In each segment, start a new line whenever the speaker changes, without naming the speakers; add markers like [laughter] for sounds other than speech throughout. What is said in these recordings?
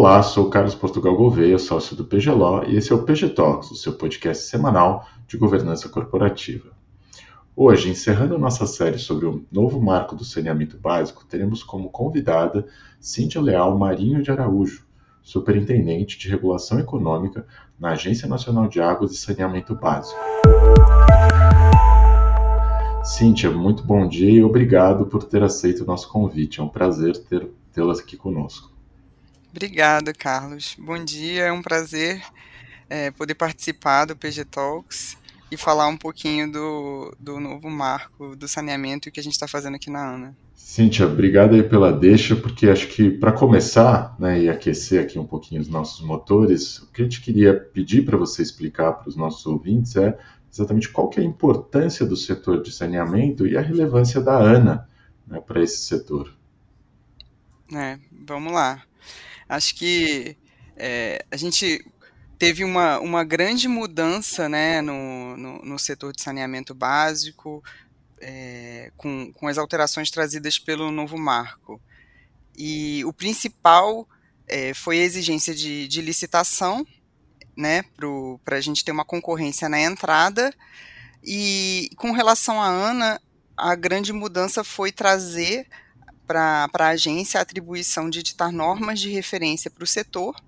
Olá, sou Carlos Portugal Gouveia, sócio do PGLO, e esse é o PG Talks, o seu podcast semanal de governança corporativa. Hoje, encerrando nossa série sobre o novo marco do saneamento básico, teremos como convidada Cíntia Leal Marinho de Araújo, superintendente de regulação econômica na Agência Nacional de Águas e Saneamento Básico. Cíntia, muito bom dia e obrigado por ter aceito o nosso convite. É um prazer tê-la aqui conosco.
Obrigada, Carlos. Bom dia, é um prazer é, poder participar do PG Talks e falar um pouquinho do, do novo marco do saneamento que a gente está fazendo aqui na ANA.
Cíntia, obrigado aí pela deixa, porque acho que para começar né, e aquecer aqui um pouquinho os nossos motores, o que a gente queria pedir para você explicar para os nossos ouvintes é exatamente qual que é a importância do setor de saneamento e a relevância da ANA né, para esse setor.
É, vamos lá. Acho que é, a gente teve uma, uma grande mudança né, no, no, no setor de saneamento básico, é, com, com as alterações trazidas pelo novo marco. E o principal é, foi a exigência de, de licitação, né, para a gente ter uma concorrência na entrada. E com relação à ANA, a grande mudança foi trazer para a agência a atribuição de editar normas de referência para o setor,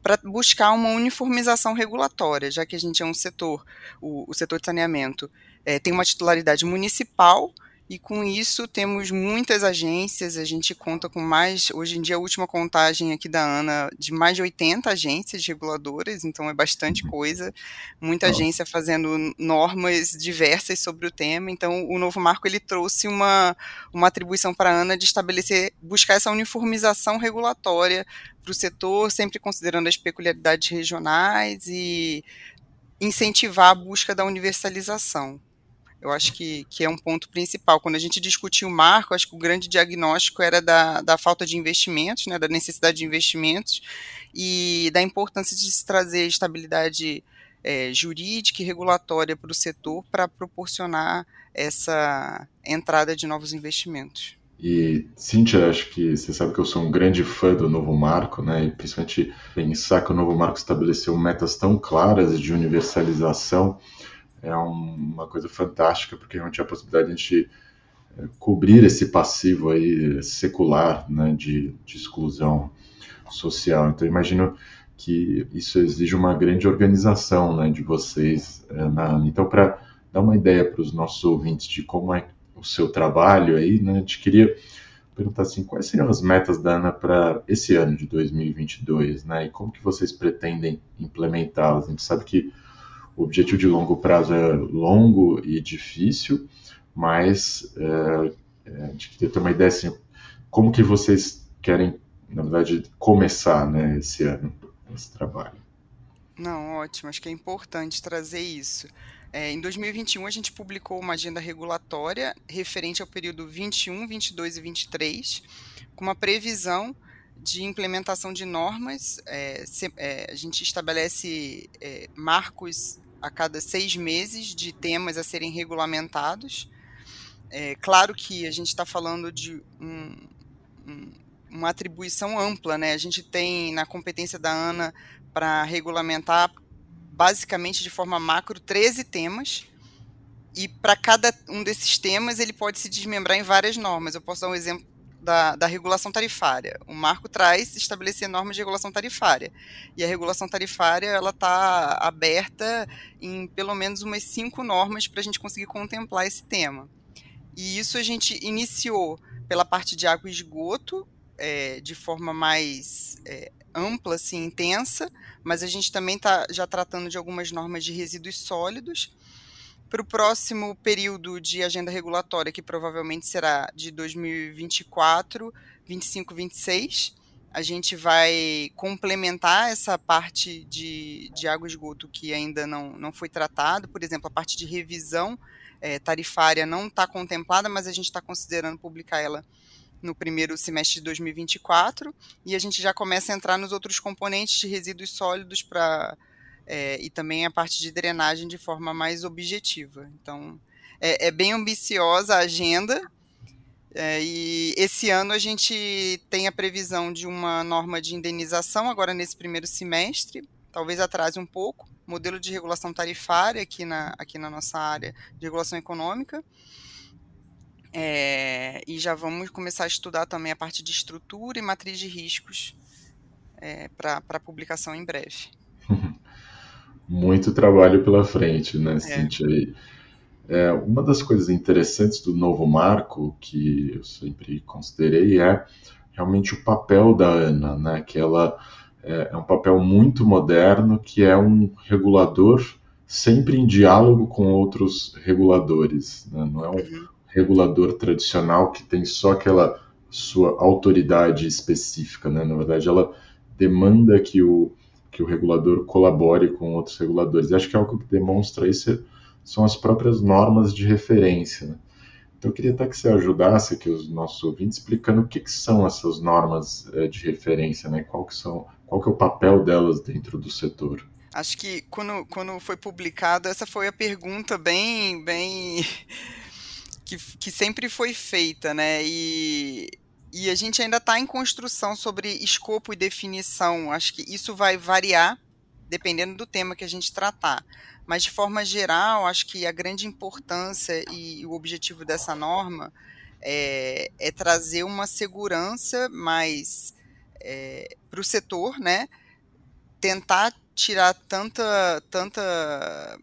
para buscar uma uniformização regulatória, já que a gente é um setor, o, o setor de saneamento é, tem uma titularidade municipal e com isso temos muitas agências, a gente conta com mais, hoje em dia a última contagem aqui da ANA, de mais de 80 agências reguladoras, então é bastante coisa, muita agência fazendo normas diversas sobre o tema, então o novo marco ele trouxe uma, uma atribuição para a ANA de estabelecer, buscar essa uniformização regulatória para o setor, sempre considerando as peculiaridades regionais e incentivar a busca da universalização. Eu acho que, que é um ponto principal. Quando a gente discutiu o marco, acho que o grande diagnóstico era da, da falta de investimentos, né, da necessidade de investimentos e da importância de se trazer estabilidade é, jurídica e regulatória para o setor para proporcionar essa entrada de novos investimentos.
E, Cíntia, acho que você sabe que eu sou um grande fã do novo marco, né? E principalmente pensar que o novo marco estabeleceu metas tão claras de universalização é um, uma coisa fantástica, porque não tinha a possibilidade de a gente é, cobrir esse passivo aí secular né, de, de exclusão social. Então, imagino que isso exige uma grande organização né, de vocês é, na Então, para dar uma ideia para os nossos ouvintes de como é o seu trabalho aí, né, a gente queria perguntar assim, quais seriam as metas da ANA para esse ano de 2022, né, e como que vocês pretendem implementá-las? A gente sabe que o objetivo de longo prazo é longo e difícil, mas é, é, queria ter uma ideia assim, como que vocês querem, na verdade, começar né, esse ano, esse trabalho.
Não, ótimo, acho que é importante trazer isso. É, em 2021, a gente publicou uma agenda regulatória referente ao período 21, 22 e 23, com uma previsão de implementação de normas. É, se, é, a gente estabelece é, marcos a cada seis meses de temas a serem regulamentados. É claro que a gente está falando de um, um, uma atribuição ampla, né? A gente tem na competência da ANA para regulamentar basicamente de forma macro 13 temas. E para cada um desses temas ele pode se desmembrar em várias normas. Eu posso dar um exemplo da, da, regulação tarifária. O marco traz estabelecer normas de regulação tarifária. E a regulação tarifária ela está aberta em pelo menos umas cinco normas para a gente conseguir contemplar esse tema. E isso a gente iniciou pela parte de água e esgoto, é, de forma mais é, ampla, assim, intensa, mas a gente também está já tratando de algumas normas de resíduos sólidos para o próximo período de agenda regulatória, que provavelmente será de 2024, 25, 26, a gente vai complementar essa parte de, de água e esgoto que ainda não, não foi tratado. Por exemplo, a parte de revisão é, tarifária não está contemplada, mas a gente está considerando publicar ela no primeiro semestre de 2024 e a gente já começa a entrar nos outros componentes de resíduos sólidos para é, e também a parte de drenagem de forma mais objetiva. Então, é, é bem ambiciosa a agenda, É, e esse ano a gente tem a previsão de uma norma de indenização agora nesse primeiro semestre, talvez atrase um pouco, modelo de regulação tarifária aqui na, aqui na nossa área de regulação econômica. É, e já vamos começar a estudar também a parte de estrutura e matriz de riscos é, para publicação em breve.
Muito trabalho pela frente, né, é. Cintia? É, uma das coisas interessantes do novo marco, que eu sempre considerei, é realmente o papel da ANA, né, que ela é, é um papel muito moderno, que é um regulador sempre em diálogo com outros reguladores, né? não é um uhum. regulador tradicional que tem só aquela sua autoridade específica, né? na verdade ela demanda que o, que o regulador colabore com outros reguladores. E acho que é algo que demonstra isso são as próprias normas de referência. Né? Então, eu queria até que você ajudasse aqui os nossos ouvintes explicando o que, que são essas normas é, de referência, né? qual, que são, qual que é o papel delas dentro do setor.
Acho que quando, quando foi publicado, essa foi a pergunta bem, bem [laughs] que, que sempre foi feita, né? E e a gente ainda está em construção sobre escopo e definição. Acho que isso vai variar dependendo do tema que a gente tratar. Mas, de forma geral, acho que a grande importância e o objetivo dessa norma é, é trazer uma segurança mais é, para o setor, né? tentar tirar tanta, tanta,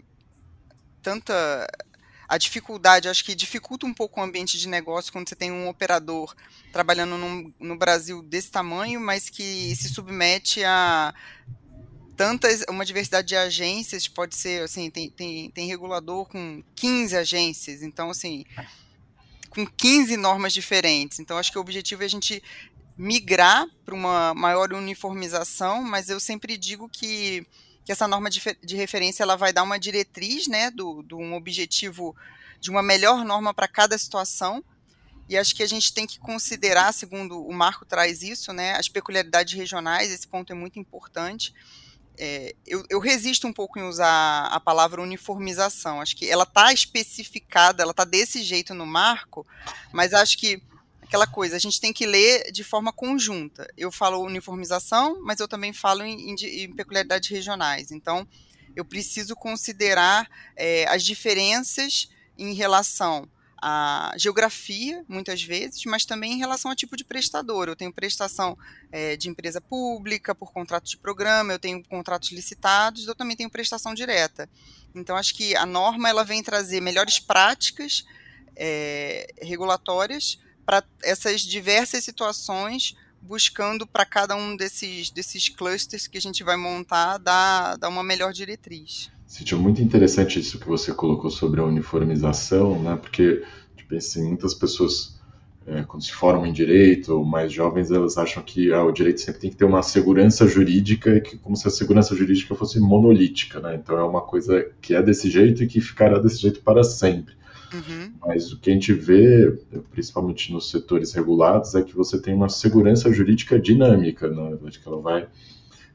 tanta a dificuldade, acho que dificulta um pouco o ambiente de negócio quando você tem um operador trabalhando no, no Brasil desse tamanho, mas que se submete a tantas, uma diversidade de agências, pode ser, assim, tem, tem, tem regulador com 15 agências, então, assim, com 15 normas diferentes. Então, acho que o objetivo é a gente migrar para uma maior uniformização, mas eu sempre digo que que essa norma de, de referência ela vai dar uma diretriz, né, do, do um objetivo de uma melhor norma para cada situação. E acho que a gente tem que considerar, segundo o Marco traz isso, né, as peculiaridades regionais, esse ponto é muito importante. É, eu, eu, resisto um pouco em usar a palavra uniformização. Acho que ela está especificada, ela está desse jeito no marco, mas acho que aquela coisa, a gente tem que ler de forma conjunta. Eu falo uniformização, mas eu também falo em, em, peculiaridades regionais. Então, eu preciso considerar é, as diferenças em relação à geografia, muitas vezes, mas também em relação ao tipo de prestador. Eu tenho prestação é, de empresa pública, por contrato de programa, eu tenho contratos licitados, eu também tenho prestação direta. Então, acho que a norma ela vem trazer melhores práticas é, regulatórias para essas diversas situações, buscando para cada um desses, desses clusters que a gente vai montar dar, dar uma melhor diretriz.
Sentiu muito interessante isso que você colocou sobre a uniformização, né? Porque tipo assim, muitas pessoas é, quando se formam em direito ou mais jovens, elas acham que ah, o direito sempre tem que ter uma segurança jurídica, que como se a segurança jurídica fosse monolítica, né? Então é uma coisa que é desse jeito e que ficará desse jeito para sempre. Uhum. Mas o que a gente vê, principalmente nos setores regulados, é que você tem uma segurança jurídica dinâmica, verdade, que ela vai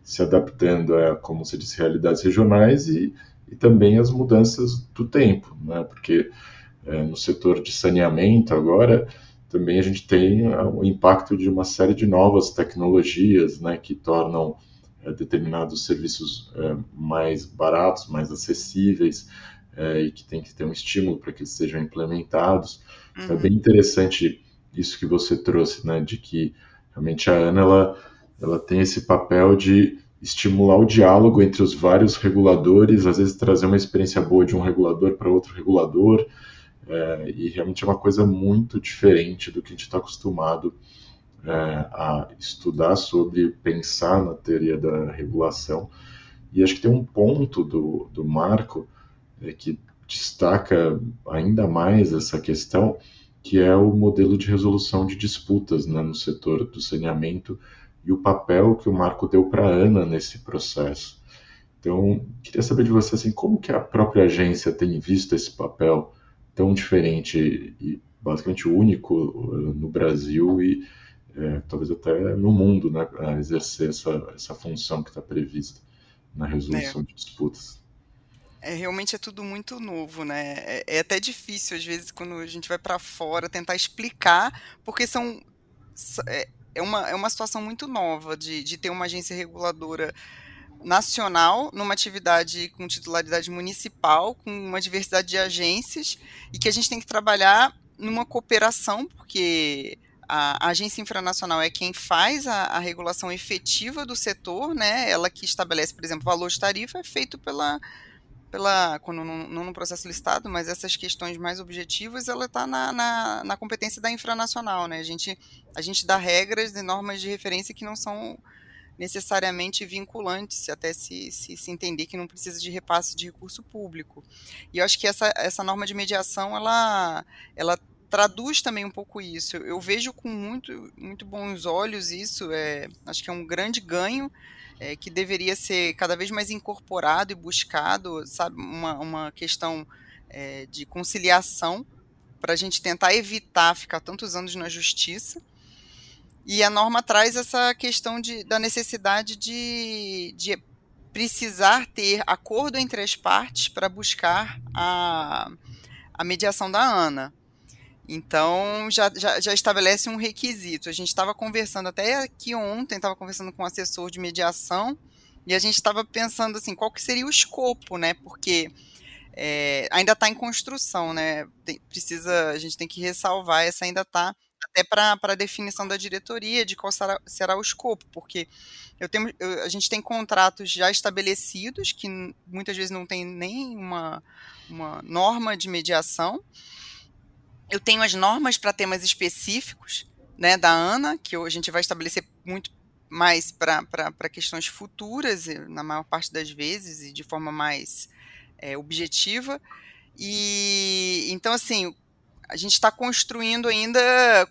se adaptando a, como você disse, realidades regionais e, e também as mudanças do tempo, né? Porque é, no setor de saneamento agora também a gente tem o impacto de uma série de novas tecnologias, né, que tornam é, determinados serviços é, mais baratos, mais acessíveis é, e que tem que ter um estímulo para que eles sejam implementados. Uhum. Então, é bem interessante isso que você trouxe, né, de que realmente a Ana ela, ela tem esse papel de estimular o diálogo entre os vários reguladores, às vezes trazer uma experiência boa de um regulador para outro regulador, é, e realmente é uma coisa muito diferente do que a gente está acostumado é, a estudar sobre, pensar na teoria da regulação. E acho que tem um ponto do, do marco é, que destaca ainda mais essa questão, que é o modelo de resolução de disputas né, no setor do saneamento e o papel que o Marco deu para a ANA nesse processo. Então, queria saber de você assim, como que a própria agência tem visto esse papel tão diferente e basicamente único uh, no Brasil e é, talvez até no mundo, né, a exercer essa, essa função que está prevista na resolução é. de disputas.
É, realmente é tudo muito novo, né? É, é até difícil, às vezes, quando a gente vai para fora, tentar explicar, porque são. É, é uma, é uma situação muito nova de, de ter uma agência reguladora nacional numa atividade com titularidade municipal, com uma diversidade de agências, e que a gente tem que trabalhar numa cooperação, porque a, agência infranacional é quem faz a, a, regulação efetiva do setor, né? Ela que estabelece, por exemplo, valor de tarifa é feito pela, pela quando não, no processo listado, mas essas questões mais objetivas, ela está na, na, na, competência da infranacional, né? A gente, a gente dá regras e normas de referência que não são necessariamente vinculantes, até se, se, se, entender que não precisa de repasse de recurso público. E eu acho que essa, essa norma de mediação, ela, ela traduz também um pouco isso. Eu vejo com muito, muito bons olhos isso, é, acho que é um grande ganho, é, que deveria ser cada vez mais incorporado e buscado, sabe, uma, uma questão é, de conciliação para a gente tentar evitar ficar tantos anos na justiça. E a norma traz essa questão de, da necessidade de, de precisar ter acordo entre as partes para buscar a, a mediação da ANA. Então, já, já, já, estabelece um requisito. A gente estava conversando até aqui ontem, estava conversando com um assessor de mediação, e a gente estava pensando assim, qual que seria o escopo, né? Porque é, ainda está em construção, né? Tem, precisa, a gente tem que ressalvar, essa ainda está até para a definição da diretoria de qual será, será o escopo, porque eu tenho, eu, a gente tem contratos já estabelecidos que muitas vezes não tem nem uma, uma norma de mediação, eu tenho as normas para temas específicos, né, da ANA, que a gente vai estabelecer muito mais para questões futuras, na maior parte das vezes, e de forma mais é, objetiva. E então, assim, a gente está construindo ainda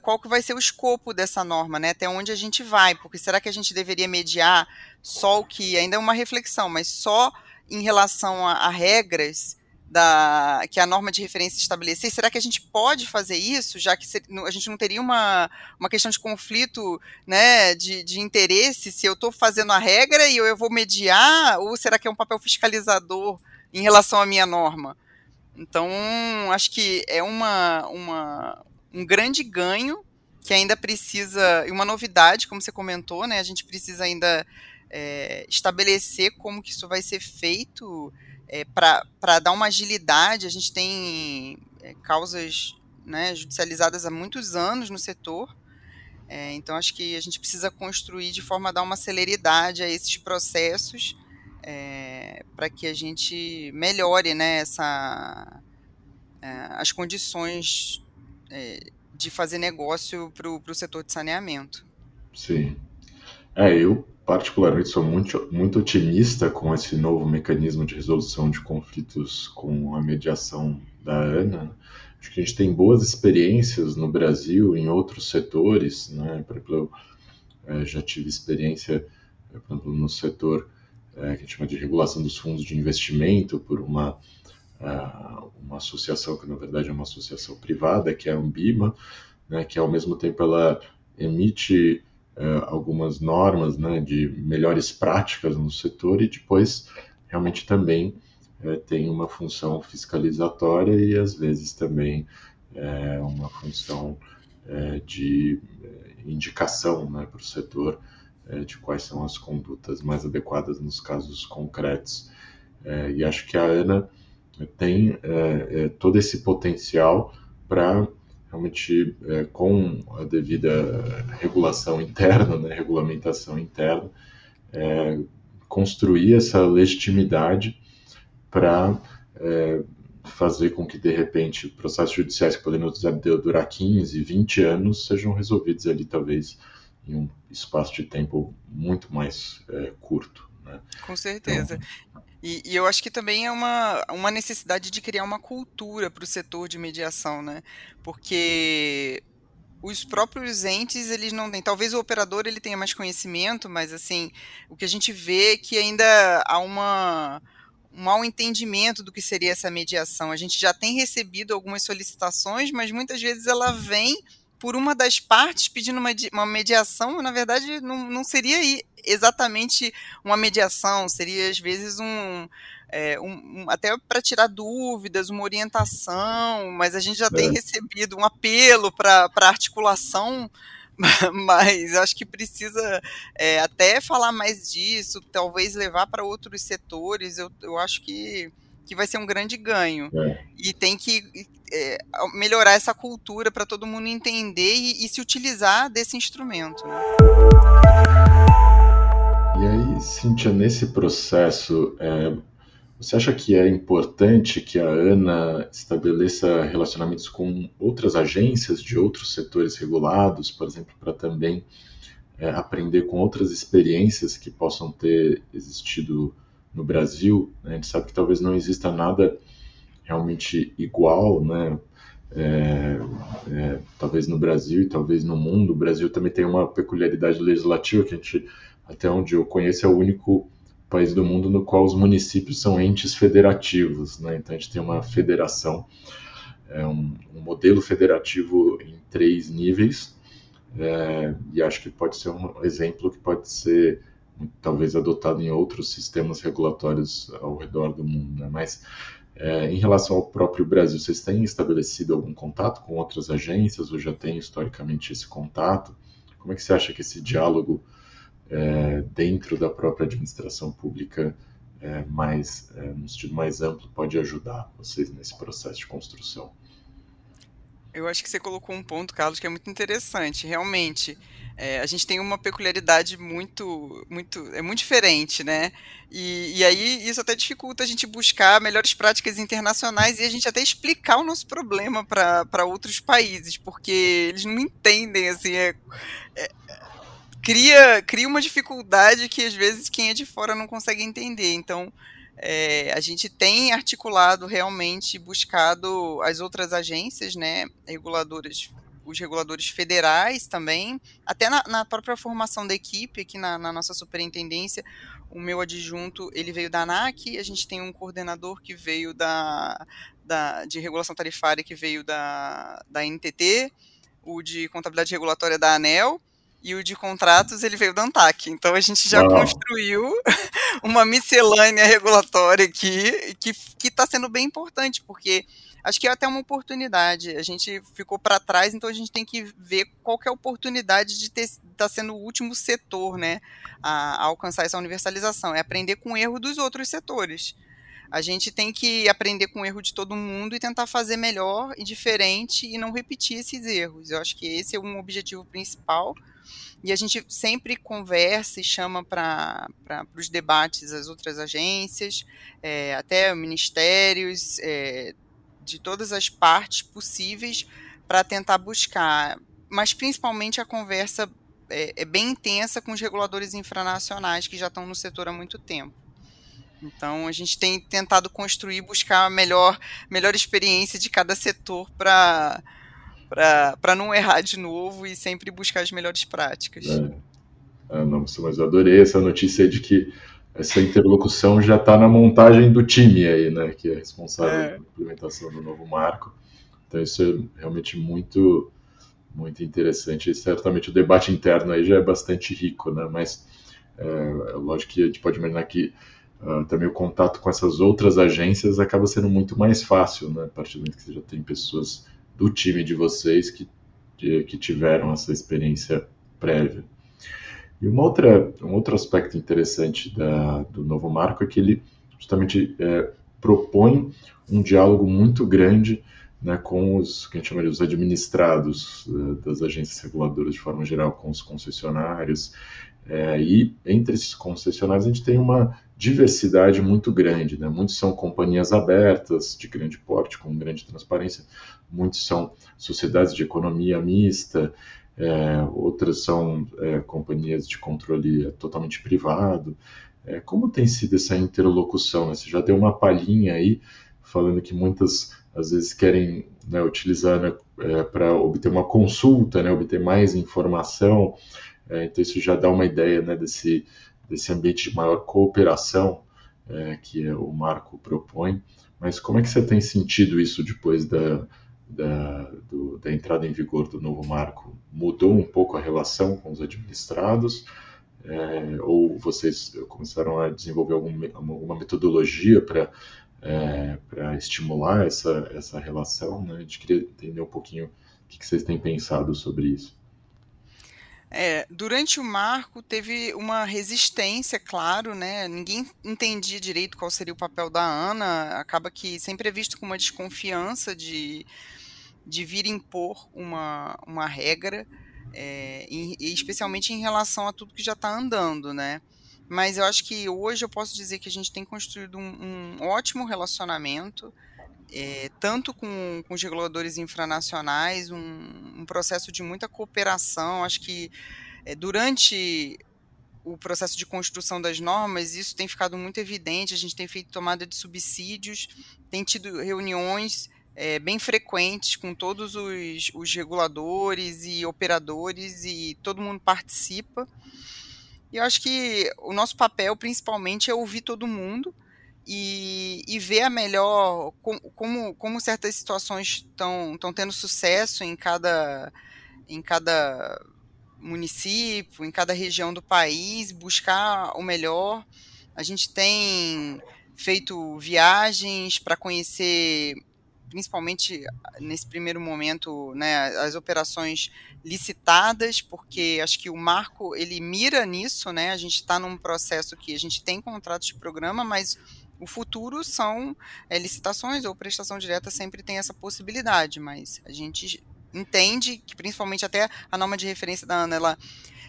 qual que vai ser o escopo dessa norma, né? Até onde a gente vai, porque será que a gente deveria mediar só o que ainda é uma reflexão, mas só em relação a, a regras da, que a norma de referência estabelecer, será que a gente pode fazer isso, já que a gente não teria uma, uma questão de conflito né, de, de interesse se eu estou fazendo a regra e eu, eu vou mediar, ou será que é um papel fiscalizador em relação à minha norma? Então, acho que é uma, uma, um grande ganho que ainda precisa, e uma novidade, como você comentou, né, a gente precisa ainda é, estabelecer como que isso vai ser feito, é, para dar uma agilidade, a gente tem é, causas né, judicializadas há muitos anos no setor, é, então acho que a gente precisa construir de forma a dar uma celeridade a esses processos é, para que a gente melhore né, essa, é, as condições é, de fazer negócio para o setor de saneamento.
Sim. É, eu particularmente sou muito, muito otimista com esse novo mecanismo de resolução de conflitos com a mediação da ANA. Acho que a gente tem boas experiências no Brasil, em outros setores, né? Por exemplo, eu é, já tive experiência, é, por exemplo, no setor é, que a gente chama de regulação dos fundos de investimento por uma, uh, uma associação que na verdade é uma associação privada, que é a Ambima, né? Que ao mesmo tempo ela emite algumas normas né, de melhores práticas no setor e depois realmente também uh, tem uma função fiscalizatória e às vezes também uh, uma função de indicação né, para o setor de quais são as condutas mais adequadas nos casos concretos. e acho que a ANA tem todo esse potencial para realmente é, com a devida regulação interna, né, regulamentação interna, é, construir essa legitimidade para é, fazer com que, de repente, processos judiciais que poderiam durar 15, 20 anos sejam resolvidos ali, talvez, em um espaço de tempo muito mais é, curto. Né?
Com certeza. Então, e, e, eu acho que também é uma, uma necessidade de criar uma cultura para o setor de mediação, né? Porque os próprios entes, eles não têm. Talvez o operador ele tenha mais conhecimento, mas assim, o que a gente vê é que ainda há uma um mal entendimento do que seria essa mediação. A gente já tem recebido algumas solicitações, mas muitas vezes ela vem por uma das partes pedindo uma, uma mediação, na verdade não, não seria exatamente uma mediação, seria às vezes um, é, um, um, até para tirar dúvidas, uma orientação, mas a gente já é. tem recebido um apelo para articulação [laughs] mas acho que precisa é, até falar mais disso, talvez levar para outros setores. Eu, eu acho que, que vai ser um grande ganho. É. E tem que é, melhorar essa cultura para todo mundo entender e, e, se utilizar desse instrumento. Né?
E aí, Cíntia, nesse processo, é, você acha que é importante que a ANA estabeleça relacionamentos com outras agências de outros setores regulados, por exemplo, para também é, aprender com outras experiências que possam ter existido no Brasil? Né? A gente sabe que talvez não exista nada realmente igual, né? É, é, talvez no Brasil e talvez no mundo. O Brasil também tem uma peculiaridade legislativa que a gente, até onde eu conheço, é o único país do mundo no qual os municípios são entes federativos, né? Então a gente tem uma federação, é um, um modelo federativo em três níveis, é, e acho que pode ser um exemplo que pode ser talvez adotado em outros sistemas regulatórios ao redor do mundo, né? Mas é, em relação ao próprio Brasil, vocês têm estabelecido algum contato com outras agências ou já têm historicamente esse contato? Como é que você acha que esse diálogo é, dentro da própria administração pública, é, mais, é, no sentido mais amplo, pode ajudar vocês nesse processo de construção?
Eu acho que você colocou um ponto, Carlos, que é muito interessante. Realmente, é, a gente tem uma peculiaridade muito, muito, é muito diferente, né? E, e aí isso até dificulta a gente buscar melhores práticas internacionais e a gente até explicar o nosso problema para outros países, porque eles não entendem, assim, é, é, cria, cria uma dificuldade que às vezes quem é de fora não consegue entender. Então, é, a gente tem articulado realmente, buscado as outras agências, né, reguladoras os reguladores federais também, até na, na própria formação da equipe aqui na, na, nossa superintendência, o meu adjunto ele veio da ANAC, a gente tem um coordenador que veio da, da de regulação tarifária que veio da, da NTT, o de contabilidade regulatória da ANEL, e o de contratos ele veio da ANTAC. Então a gente já Uau. construiu [laughs] uma miscelânea regulatória aqui que está sendo bem importante, porque acho que é até uma oportunidade. A gente ficou para trás, então a gente tem que ver qual que é a oportunidade de estar tá sendo o último setor né, a, a, alcançar essa universalização. É aprender com o erro dos outros setores. A gente tem que aprender com o erro de todo mundo e tentar fazer melhor e diferente e não repetir esses erros. Eu acho que esse é um objetivo principal. E a gente sempre conversa e chama para os debates as outras agências, é, até ministérios, é, de todas as partes possíveis para tentar buscar, mas principalmente a conversa é, é, bem intensa com os reguladores infranacionais que já estão no setor há muito tempo. Então a gente tem tentado construir, buscar a melhor, melhor experiência de cada setor para para não errar de novo e sempre buscar as melhores práticas. É.
Ah, não, mas adorei essa notícia de que essa interlocução já está na montagem do time aí, né, que é responsável é. pela implementação do novo marco. Então isso é realmente muito muito interessante. E certamente o debate interno aí já é bastante rico, né? Mas é, é lógico que a gente pode imaginar que uh, também o contato com essas outras agências acaba sendo muito mais fácil, né? A partir do momento que você já tem pessoas do time de vocês que, que tiveram essa experiência prévia. E uma outra, um outro aspecto interessante da, do novo marco é que ele justamente é, propõe um diálogo muito grande né, com os que a gente chama de os administrados uh, das agências reguladoras de forma geral, com os concessionários. É, e entre esses concessionários a gente tem uma diversidade muito grande. Né? Muitos são companhias abertas, de grande porte, com grande transparência, muitos são sociedades de economia mista, é, outras são é, companhias de controle totalmente privado. É, como tem sido essa interlocução? Né? Você já deu uma palhinha aí, falando que muitas às vezes querem né, utilizar né, é, para obter uma consulta, né, obter mais informação. É, então isso já dá uma ideia né, desse, desse ambiente de maior cooperação é, que o Marco propõe. Mas como é que você tem sentido isso depois da, da, do, da entrada em vigor do novo marco mudou um pouco a relação com os administrados? É, ou vocês começaram a desenvolver algum, alguma metodologia para é, para estimular essa, essa relação? Né? A gente queria entender um pouquinho o que, que vocês têm pensado sobre isso.
É, durante o marco teve uma resistência, claro, né? Ninguém entendia direito qual seria o papel da Ana. Acaba que sempre é visto com uma desconfiança de, de vir impor uma, uma regra, é, em, especialmente em relação a tudo que já está andando, né? Mas eu acho que hoje eu posso dizer que a gente tem construído um, um ótimo relacionamento, é, tanto com, com, os reguladores infranacionais, um, um, processo de muita cooperação. Acho que é, durante o processo de construção das normas, isso tem ficado muito evidente. A gente tem feito tomada de subsídios, tem tido reuniões é, bem frequentes com todos os, os reguladores e operadores, e todo mundo participa. E eu acho que o nosso papel, principalmente, é ouvir todo mundo e, e ver a melhor com, como, como certas situações estão tendo sucesso em cada, em cada município, em cada região do país, buscar o melhor. A gente tem feito viagens para conhecer principalmente nesse primeiro momento, né, as operações licitadas, porque acho que o marco ele mira nisso, né? A gente está num processo que a gente tem contratos de programa, mas o futuro são é, licitações ou prestação direta sempre tem essa possibilidade, mas a gente entende que principalmente até a norma de referência da ANA ela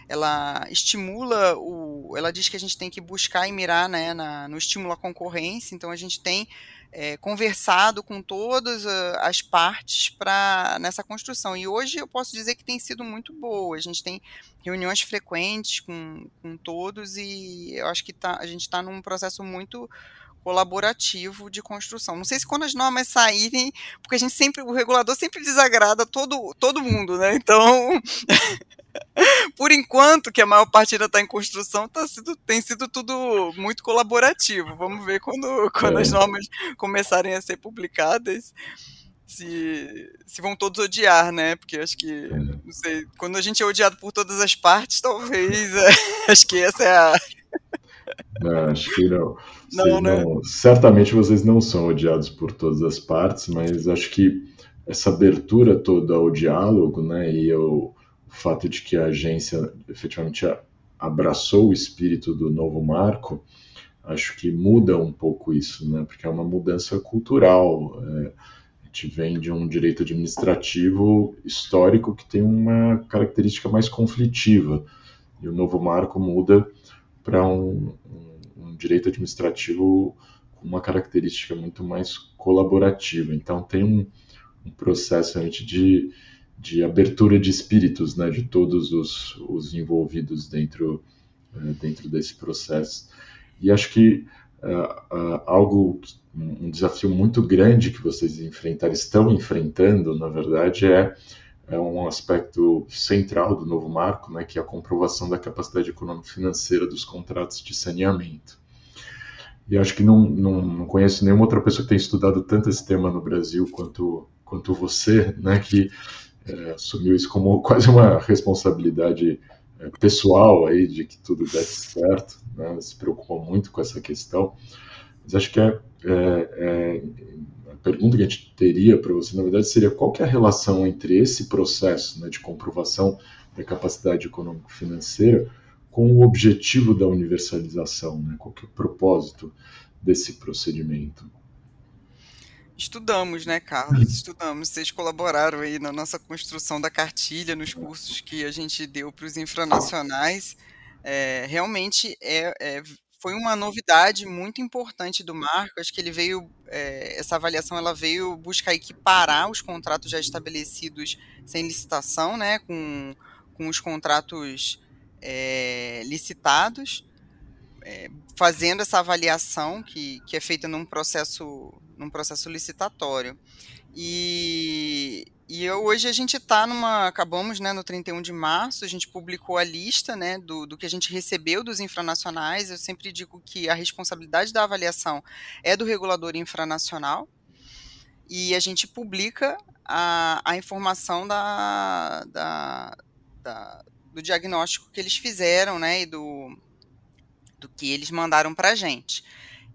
ela estimula o ela diz que a gente tem que buscar e mirar né, na, no estímulo à concorrência então a gente tem é, conversado com todas as partes para nessa construção. E hoje eu posso dizer que tem sido muito boa. A gente tem reuniões frequentes com, com todos e eu acho que tá, a gente está num processo muito colaborativo de construção. Não sei se quando as normas saírem, porque a gente sempre, o regulador sempre desagrada todo, todo mundo, né? Então, [laughs] por enquanto, que a maior parte ainda está em construção, tá sido, tem sido tudo muito colaborativo. Vamos ver quando, quando é. as normas começarem a ser publicadas. Se, se vão todos odiar, né? Porque acho que, é. não sei, quando a gente é odiado por todas as partes, talvez, [laughs] acho que essa é a,
não, acho que não. Não, né? não, certamente vocês não são odiados por todas as partes, mas acho que essa abertura toda ao diálogo, né, e o, o fato de que a agência efetivamente abraçou o espírito do novo marco, acho que muda um pouco isso, né, porque é uma mudança cultural. É, a gente vem de um direito administrativo histórico que tem uma característica mais conflitiva, e o novo marco muda para um, um, direito administrativo com uma característica muito mais colaborativa. Então, tem um, um processo de, de abertura de espíritos né, de todos os, os envolvidos dentro, uh, dentro desse processo. E acho que uh, uh, algo, um desafio muito grande que vocês enfrentaram, estão enfrentando, na verdade, é é um aspecto central do novo marco, né, que é a comprovação da capacidade econômico-financeira dos contratos de saneamento. E acho que não, não, não, conheço nenhuma outra pessoa que tenha estudado tanto esse tema no Brasil quanto, quanto você, né, que é, assumiu isso como quase uma responsabilidade é, pessoal aí de que tudo desse certo, né, se preocupa muito com essa questão. Mas acho que é, é, é pergunta que a gente teria para você, na verdade, seria qual é a relação entre esse processo né, de comprovação da capacidade econômico-financeira com o objetivo da universalização, né? qual é o propósito desse procedimento?
Estudamos, né, Carlos? Estudamos. Vocês colaboraram aí na nossa construção da cartilha, nos cursos que a gente deu para os infranacionais. É, realmente é, é, foi uma novidade muito importante do marco. Acho que ele veio, é, essa avaliação ela veio buscar equiparar os contratos já estabelecidos sem licitação, né, com, com os contratos é, licitados, é, fazendo essa avaliação que, que é feita num processo, num processo licitatório. E, e eu, hoje a gente está numa. Acabamos né, no 31 de março, a gente publicou a lista né, do, do que a gente recebeu dos infranacionais. Eu sempre digo que a responsabilidade da avaliação é do regulador infranacional. E a gente publica a, a informação da, da, da do diagnóstico que eles fizeram, né, e do, do que eles mandaram para a gente.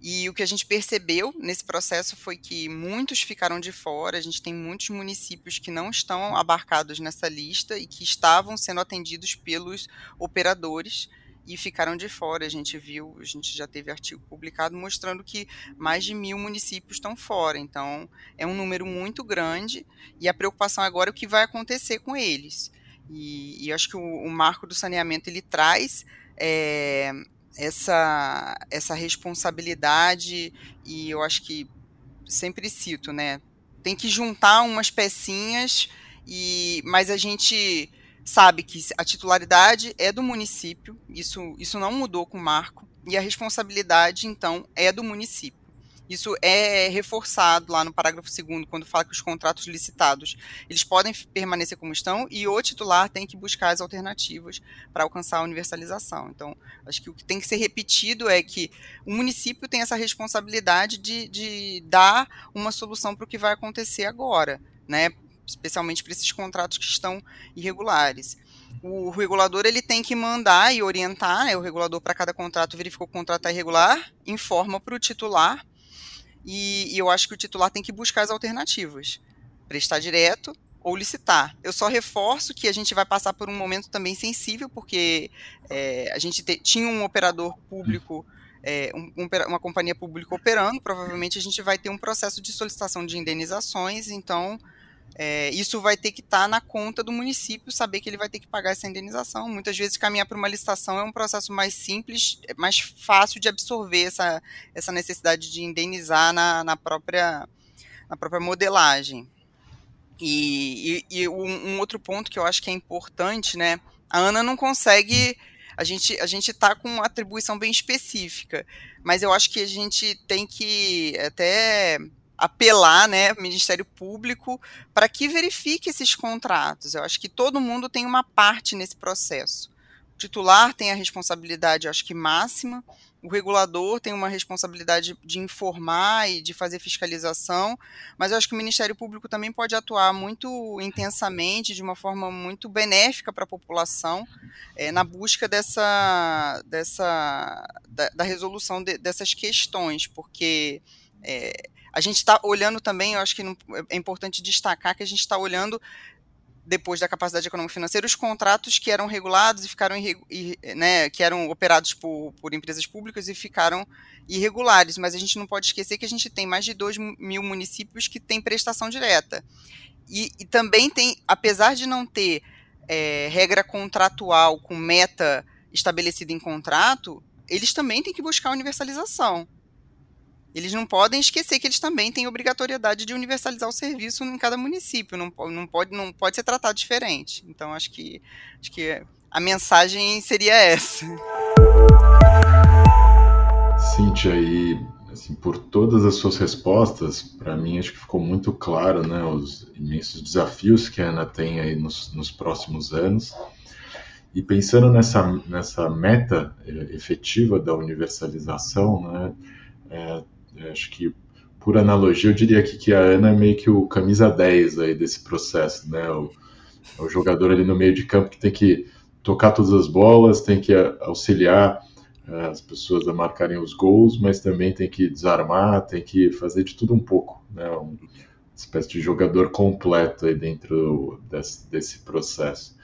E o que a gente percebeu nesse processo foi que muitos ficaram de fora, a gente tem muitos municípios que não estão abarcados nessa lista e que estavam sendo atendidos pelos operadores e ficaram de fora. A gente viu, a gente já teve artigo publicado mostrando que mais de mil municípios estão fora. Então, é um número muito grande e a preocupação agora é o que vai acontecer com eles. E, e acho que o, o, marco do saneamento ele traz é, essa, essa responsabilidade e eu acho que sempre cito, né? Tem que juntar umas pecinhas e mas a gente sabe que a titularidade é do município, isso, isso não mudou com o marco, e a responsabilidade, então, é do município. Isso é reforçado lá no parágrafo 2 quando fala que os contratos licitados, eles podem permanecer como estão e o titular tem que buscar as alternativas para alcançar a universalização. Então, acho que o que tem que ser repetido é que o município tem essa responsabilidade de, de dar uma solução para o que vai acontecer agora, né? especialmente para esses contratos que estão irregulares. O regulador ele tem que mandar e orientar, né, o regulador para cada contrato verificou que o contrato é irregular, informa para o titular e, e eu acho que o titular tem que buscar as alternativas. Prestar direto ou licitar. Eu só reforço que a gente vai passar por um momento também sensível, porque é, a gente te, tinha um operador público, é, um, um, uma companhia pública operando, provavelmente a gente vai ter um processo de solicitação de indenizações, então é, isso vai ter que estar tá na conta do município, saber que ele vai ter que pagar essa indenização. Muitas vezes caminhar para uma licitação é um processo mais simples, é mais fácil de absorver essa, essa necessidade de indenizar na, na, própria, na própria modelagem. E, e, e um, um, outro ponto que eu acho que é importante, né? A Ana não consegue. A gente a gente está com uma atribuição bem específica, mas eu acho que a gente tem que até apelar, né, Ministério Público, para que verifique esses contratos. Eu acho que todo mundo tem uma parte nesse processo. O titular tem a responsabilidade, eu acho que máxima, o regulador tem uma responsabilidade de informar e de fazer fiscalização, mas eu acho que o Ministério Público também pode atuar muito intensamente, de uma forma muito benéfica para a população, é, na busca dessa, dessa da, da resolução de, dessas questões, porque é, a gente está olhando também, eu acho que é importante destacar que a gente está olhando depois da capacidade econômica financeira, os contratos que eram regulados e ficaram né, que eram operados por, por empresas públicas e ficaram irregulares. Mas a gente não pode esquecer que a gente tem mais de 2 mil municípios que têm prestação direta. E, e também tem, apesar de não ter é, regra contratual com meta estabelecida em contrato, eles também têm que buscar universalização eles não podem esquecer que eles também têm obrigatoriedade de universalizar o serviço em cada município, não, não, pode, não pode ser tratado diferente. Então, acho que, acho que a mensagem seria essa.
Cíntia, aí, assim, por todas as suas respostas, para mim acho que ficou muito claro né, os imensos desafios que a Ana tem aí nos, nos próximos anos. E pensando nessa, nessa meta eh, efetiva da universalização, né, é, Acho que, por analogia, eu diria aqui que a Ana é meio que o camisa 10 aí desse processo, né? O, é o jogador ali no meio de campo que tem que tocar todas as bolas, tem que auxiliar eh, as pessoas a marcarem os gols, mas também tem que desarmar, tem que fazer de tudo um pouco, né? Uma espécie de jogador completo aí dentro desse, desse processo.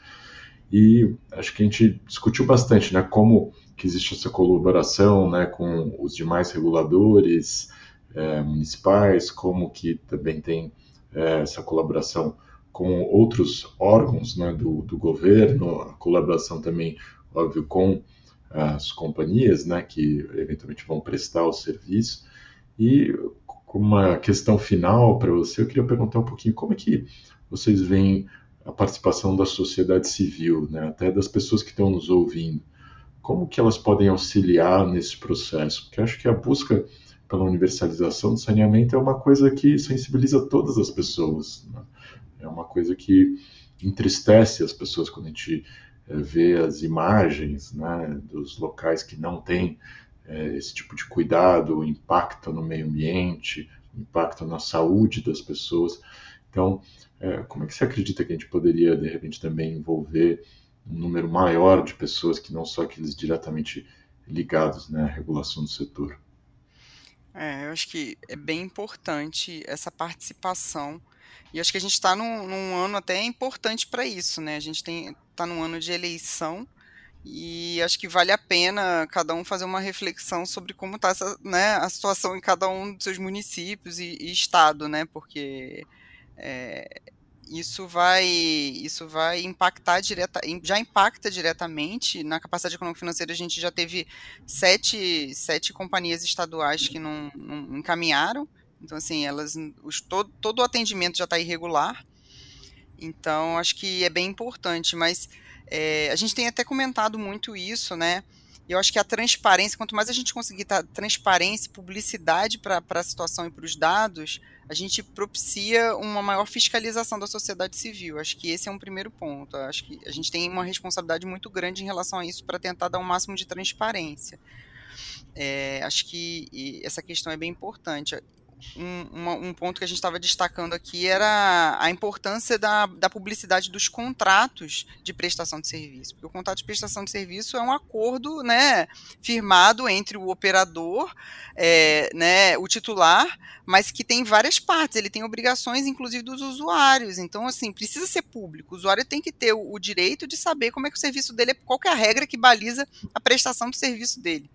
E acho que a gente discutiu bastante, né? Como que existe essa colaboração né, com os demais reguladores é, municipais, como que também tem é, essa colaboração com outros órgãos né, do, do governo, a colaboração também, óbvio, com as companhias né, que eventualmente vão prestar o serviço. E uma questão final para você, eu queria perguntar um pouquinho como é que vocês veem a participação da sociedade civil, né, até das pessoas que estão nos ouvindo como que elas podem auxiliar nesse processo? Porque acho que a busca pela universalização do saneamento é uma coisa que sensibiliza todas as pessoas. Né? É uma coisa que entristece as pessoas quando a gente é, vê as imagens né, dos locais que não têm é, esse tipo de cuidado, o impacto no meio ambiente, o impacto na saúde das pessoas. Então, é, como é que você acredita que a gente poderia, de repente, também envolver um número maior de pessoas que não só aqueles diretamente ligados né, à regulação do setor.
É, eu acho que é bem importante essa participação. E acho que a gente está num, num, ano até importante para isso, né? A gente está num ano de eleição e acho que vale a pena cada um fazer uma reflexão sobre como está né, a situação em cada um dos seus municípios e, e estado, né? Porque é, isso vai isso vai impactar direta, já impacta diretamente na capacidade econômica financeira. A gente já teve sete, sete companhias estaduais que não, não encaminharam. Então, assim, elas os, todo, todo o atendimento já está irregular. Então, acho que é bem importante. Mas é, a gente tem até comentado muito isso, né? Eu acho que a transparência, quanto mais a gente conseguir dar transparência e publicidade para a situação e para os dados, a gente propicia uma maior fiscalização da sociedade civil. Acho que esse é um primeiro ponto. Acho que a gente tem uma responsabilidade muito grande em relação a isso para tentar dar um máximo de transparência. É, acho que essa questão é bem importante um, um ponto que a gente estava destacando aqui era a importância da, da publicidade dos contratos de prestação de serviço. Porque o contrato de prestação de serviço é um acordo né, firmado entre o operador, é, né, o titular, mas que tem várias partes, ele tem obrigações, inclusive, dos usuários. Então, assim, precisa ser público. O usuário tem que ter o, o direito de saber como é que o serviço dele é, qual é a regra que baliza a prestação do serviço dele.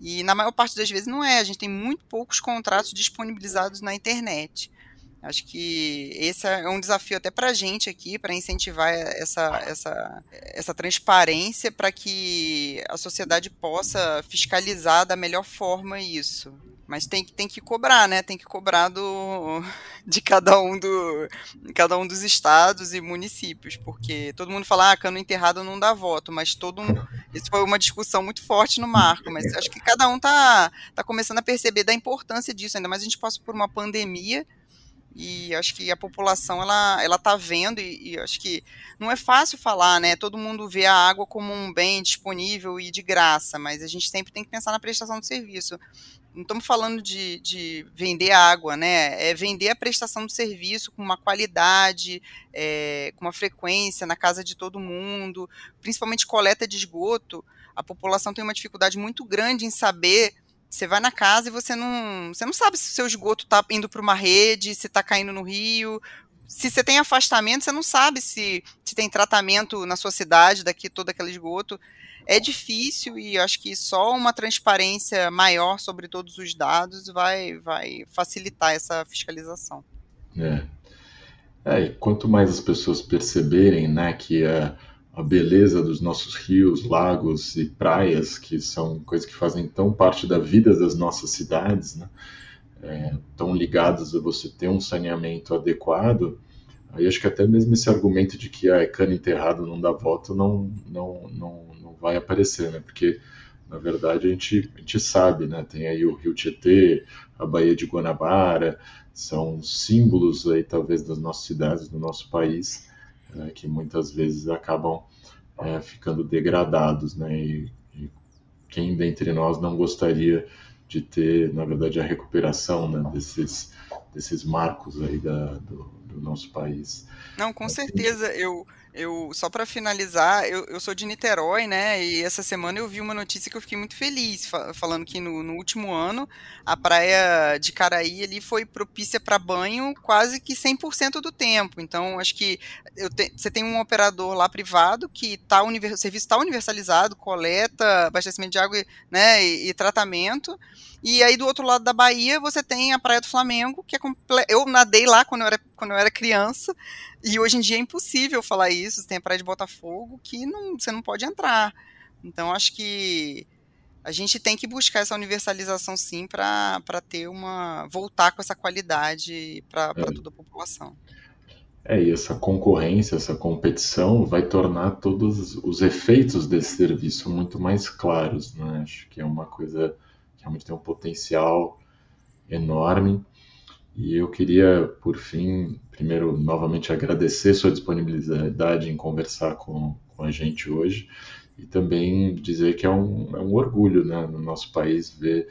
E na maior parte das vezes não é. A gente tem muito poucos contratos disponibilizados na internet. Acho que esse é um desafio até para a gente aqui, para incentivar essa, essa, essa transparência para que a sociedade possa fiscalizar da melhor forma isso. Mas tem, tem que cobrar, né? Tem que cobrar do, de cada um, do, cada um dos estados e municípios, porque todo mundo fala, ah, cano enterrado não dá voto, mas todo um. Isso foi uma discussão muito forte no marco, mas acho que cada um tá, tá começando a perceber da importância disso, ainda mais a gente passa por uma pandemia e acho que a população ela ela está vendo e, e, acho que não é fácil falar, né? Todo mundo vê a água como um bem disponível e de graça, mas a gente sempre tem que pensar na prestação do serviço. Não estamos falando de, de vender água, né? É vender a prestação do serviço com uma qualidade, é, com uma frequência na casa de todo mundo, principalmente coleta de esgoto. A população tem uma dificuldade muito grande em saber você vai na casa e você não, você não sabe se o seu esgoto está indo para uma rede, se está caindo no rio. Se você tem afastamento, você não sabe se, se tem tratamento na sua cidade, daqui todo aquele esgoto. É difícil e acho que só uma transparência maior sobre todos os dados vai, vai facilitar essa fiscalização.
É. é quanto mais as pessoas perceberem né, que a a beleza dos nossos rios, lagos e praias, que são coisas que fazem tão parte da vida das nossas cidades, né? É, tão ligadas a você ter um saneamento adequado, aí acho que até mesmo esse argumento de que ah, é cano enterrado não dá voto não, não, não, não vai aparecer, né? Porque, na verdade, a gente, a gente sabe, né? Tem aí o Rio Tietê, a Baía de Guanabara, são símbolos aí, talvez, das nossas cidades, do nosso país, né, que muitas vezes acabam é, ficando degradados, né? E, e, quem dentre nós não gostaria de ter, na verdade, a recuperação né, desses, desses marcos aí da, do, do nosso país?
Não, com certeza. Eu, eu só para finalizar, eu, eu sou de Niterói, né? E essa semana eu vi uma notícia que eu fiquei muito feliz, fa falando que no, no, último ano a praia de Caraí ali foi propícia para banho quase que 100% do tempo. Então, acho que te, você tem um operador lá privado que tá o serviço está universalizado, coleta, abastecimento de água né, e, e tratamento. E aí do outro lado da Bahia você tem a Praia do Flamengo, que é eu nadei lá quando eu era quando eu era criança, e hoje em dia é impossível falar isso. Você tem a Praia de Botafogo que não, você não pode entrar. Então acho que a gente tem que buscar essa universalização sim para ter uma. voltar com essa qualidade para é. toda a população.
É, e essa concorrência, essa competição vai tornar todos os efeitos desse serviço muito mais claros, né? Acho que é uma coisa que realmente tem um potencial enorme. E eu queria, por fim, primeiro, novamente agradecer sua disponibilidade em conversar com, com a gente hoje e também dizer que é um, é um orgulho né, no nosso país ver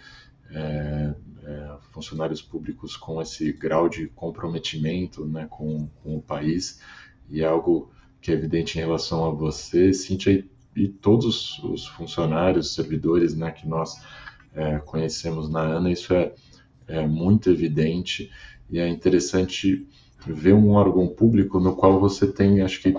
é, é, funcionários públicos com esse grau de comprometimento né, com, com o país. E é algo que é evidente em relação a você, Cíntia, e, e todos os funcionários, servidores né, que nós é, conhecemos na ANA, isso é, é muito evidente e é interessante ver um órgão público no qual você tem, acho que,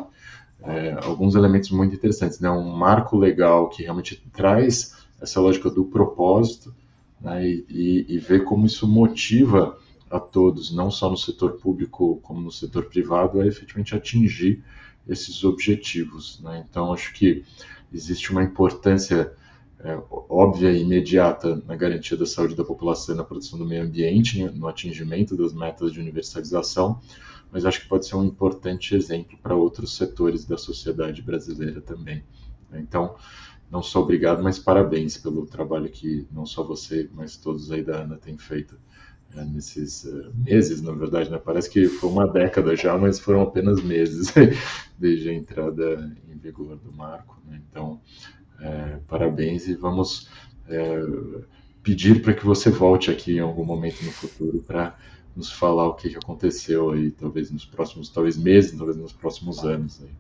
é, alguns elementos muito interessantes, né? Um marco legal que realmente traz essa lógica do propósito né? e, e, e ver como isso motiva a todos, não só no setor público como no setor privado, a efetivamente atingir esses objetivos. Né? Então, acho que existe uma importância é, óbvia e imediata na garantia da saúde da população e na proteção do meio ambiente, no atingimento das metas de universalização, mas acho que pode ser um importante exemplo para outros setores da sociedade brasileira também. Então, não só obrigado, mas parabéns pelo trabalho que não só você, mas todos aí da ANA têm feito é, nesses uh, meses, na verdade, né? Parece que foi uma década já, mas foram apenas meses [laughs] desde a entrada em vigor do marco. Né? Então, é, parabéns e vamos é, pedir para que você volte aqui em algum momento no futuro para nos falar o que, que aconteceu aí, talvez nos próximos, talvez meses, talvez nos próximos anos. Aí.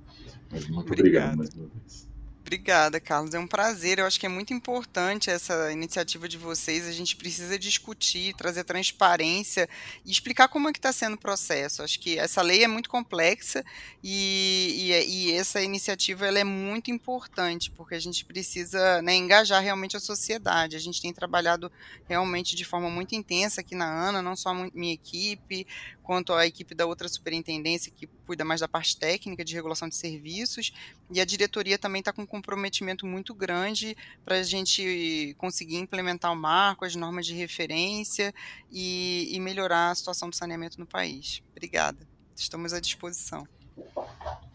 Mas muito obrigado, obrigado mais uma vez.
Obrigada, Carlos. É um prazer. Eu acho que é muito importante essa iniciativa de vocês. A gente precisa discutir, trazer transparência e explicar como é que está sendo o processo. Acho que essa lei é muito complexa e, e, e essa iniciativa ela é muito importante porque a gente precisa né, engajar realmente a sociedade. A gente tem trabalhado realmente de forma muito intensa aqui na ANA, não só minha equipe, quanto à equipe da outra superintendência que cuida mais da parte técnica de regulação de serviços, e a diretoria também está com um comprometimento muito grande para a gente conseguir implementar o marco, as normas de referência e, e melhorar a situação do saneamento no país. Obrigada. Estamos à disposição.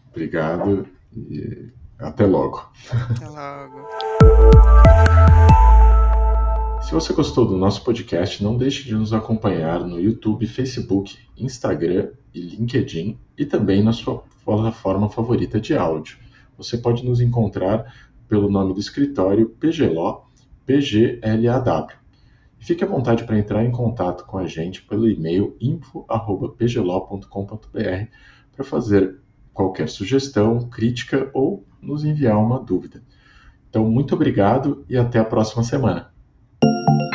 Obrigado e até logo.
Até logo.
Se você gostou do nosso podcast, não deixe de nos acompanhar no YouTube, Facebook, Instagram e LinkedIn e também na sua plataforma favorita de áudio. Você pode nos encontrar pelo nome do escritório PGLO, PGLAW. Fique à vontade para entrar em contato com a gente pelo e-mail info@pglo.com.br para fazer qualquer sugestão, crítica ou nos enviar uma dúvida. Então, muito obrigado e até a próxima semana. you